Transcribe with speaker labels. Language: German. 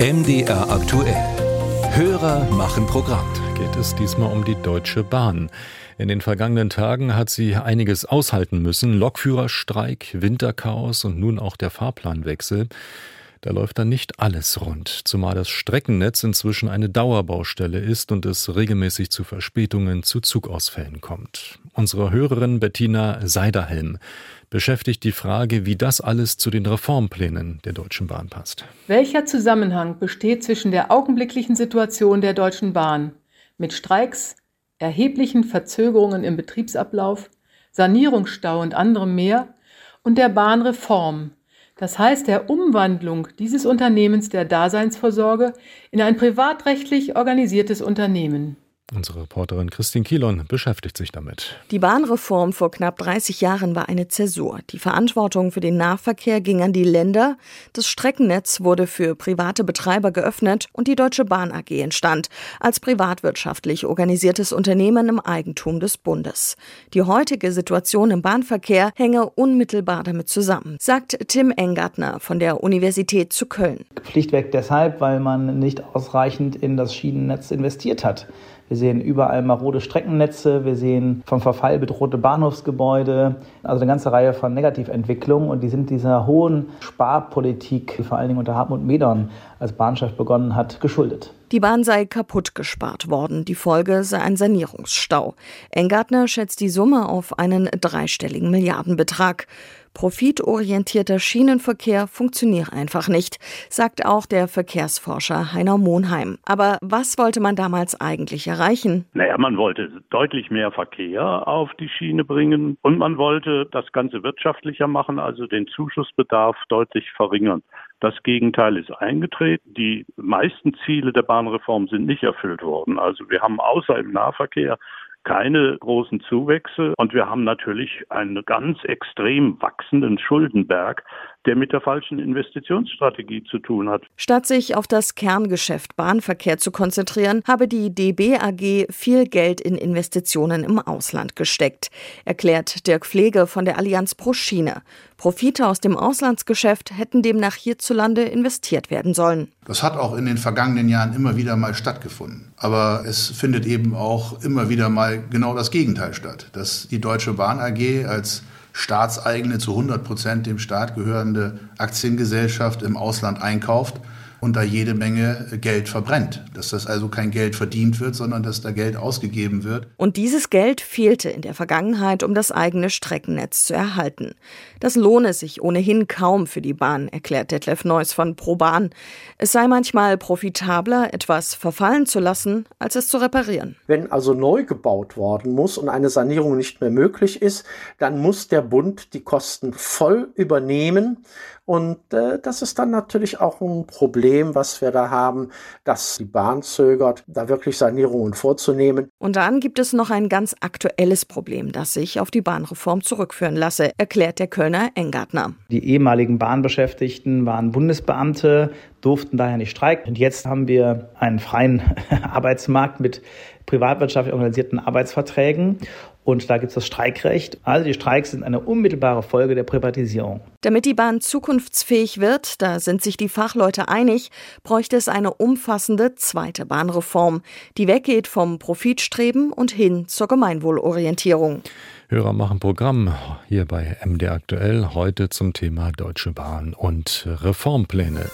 Speaker 1: MDR aktuell. Hörer machen Programm.
Speaker 2: Geht es diesmal um die Deutsche Bahn. In den vergangenen Tagen hat sie einiges aushalten müssen. Lokführerstreik, Winterchaos und nun auch der Fahrplanwechsel. Da läuft dann nicht alles rund, zumal das Streckennetz inzwischen eine Dauerbaustelle ist und es regelmäßig zu Verspätungen, zu Zugausfällen kommt. Unsere Hörerin Bettina Seiderhelm beschäftigt die Frage, wie das alles zu den Reformplänen der Deutschen Bahn passt.
Speaker 3: Welcher Zusammenhang besteht zwischen der augenblicklichen Situation der Deutschen Bahn mit Streiks, erheblichen Verzögerungen im Betriebsablauf, Sanierungsstau und anderem mehr und der Bahnreform, das heißt der Umwandlung dieses Unternehmens der Daseinsvorsorge in ein privatrechtlich organisiertes Unternehmen.
Speaker 2: Unsere Reporterin Christine Kielon beschäftigt sich damit.
Speaker 4: Die Bahnreform vor knapp 30 Jahren war eine Zäsur. Die Verantwortung für den Nahverkehr ging an die Länder, das Streckennetz wurde für private Betreiber geöffnet und die Deutsche Bahn AG entstand als privatwirtschaftlich organisiertes Unternehmen im Eigentum des Bundes. Die heutige Situation im Bahnverkehr hänge unmittelbar damit zusammen, sagt Tim Engartner von der Universität zu Köln.
Speaker 5: Pflichtweg deshalb, weil man nicht ausreichend in das Schienennetz investiert hat. Wir sehen überall marode Streckennetze, wir sehen vom Verfall bedrohte Bahnhofsgebäude, also eine ganze Reihe von Negativentwicklungen und die sind dieser hohen Sparpolitik, vor allen Dingen unter Hartmut Medon als Bahnchef begonnen hat, geschuldet.
Speaker 4: Die Bahn sei kaputt gespart worden. Die Folge sei ein Sanierungsstau. Engartner schätzt die Summe auf einen dreistelligen Milliardenbetrag. Profitorientierter Schienenverkehr funktioniert einfach nicht, sagt auch der Verkehrsforscher Heiner Monheim. Aber was wollte man damals eigentlich erreichen?
Speaker 6: Naja, man wollte deutlich mehr Verkehr auf die Schiene bringen und man wollte das Ganze wirtschaftlicher machen, also den Zuschussbedarf deutlich verringern. Das Gegenteil ist eingetreten. Die meisten Ziele der Bahnreform sind nicht erfüllt worden. Also wir haben außer im Nahverkehr keine großen Zuwächse und wir haben natürlich einen ganz extrem wachsenden Schuldenberg, der mit der falschen Investitionsstrategie zu tun hat.
Speaker 4: Statt sich auf das Kerngeschäft Bahnverkehr zu konzentrieren, habe die DB AG viel Geld in Investitionen im Ausland gesteckt, erklärt Dirk Pflege von der Allianz Pro Schiene. Profite aus dem Auslandsgeschäft hätten demnach hierzulande investiert werden sollen.
Speaker 7: Das hat auch in den vergangenen Jahren immer wieder mal stattgefunden. Aber es findet eben auch immer wieder mal genau das Gegenteil statt, dass die Deutsche Bahn AG als staatseigene, zu 100 Prozent dem Staat gehörende Aktiengesellschaft im Ausland einkauft und da jede Menge Geld verbrennt. Dass das also kein Geld verdient wird, sondern dass da Geld ausgegeben wird.
Speaker 4: Und dieses Geld fehlte in der Vergangenheit, um das eigene Streckennetz zu erhalten. Das lohne sich ohnehin kaum für die Bahn, erklärt Detlef Neuss von ProBahn. Es sei manchmal profitabler, etwas verfallen zu lassen, als es zu reparieren.
Speaker 8: Wenn also neu gebaut worden muss und eine Sanierung nicht mehr möglich ist, dann muss der Bund die Kosten voll übernehmen. Und äh, das ist dann natürlich auch ein Problem, was wir da haben, dass die Bahn zögert, da wirklich Sanierungen vorzunehmen.
Speaker 4: Und dann gibt es noch ein ganz aktuelles Problem, das sich auf die Bahnreform zurückführen lasse, erklärt der Kölner Engartner.
Speaker 5: Die ehemaligen Bahnbeschäftigten waren Bundesbeamte, durften daher nicht streiken. Und jetzt haben wir einen freien Arbeitsmarkt mit privatwirtschaftlich organisierten Arbeitsverträgen. Und da gibt es das Streikrecht. Also die Streiks sind eine unmittelbare Folge der Privatisierung.
Speaker 4: Damit die Bahn zukunftsfähig wird, da sind sich die Fachleute einig, bräuchte es eine umfassende zweite Bahnreform, die weggeht vom Profitstreben und hin zur Gemeinwohlorientierung.
Speaker 2: Hörer machen Programm hier bei MD aktuell heute zum Thema Deutsche Bahn und Reformpläne.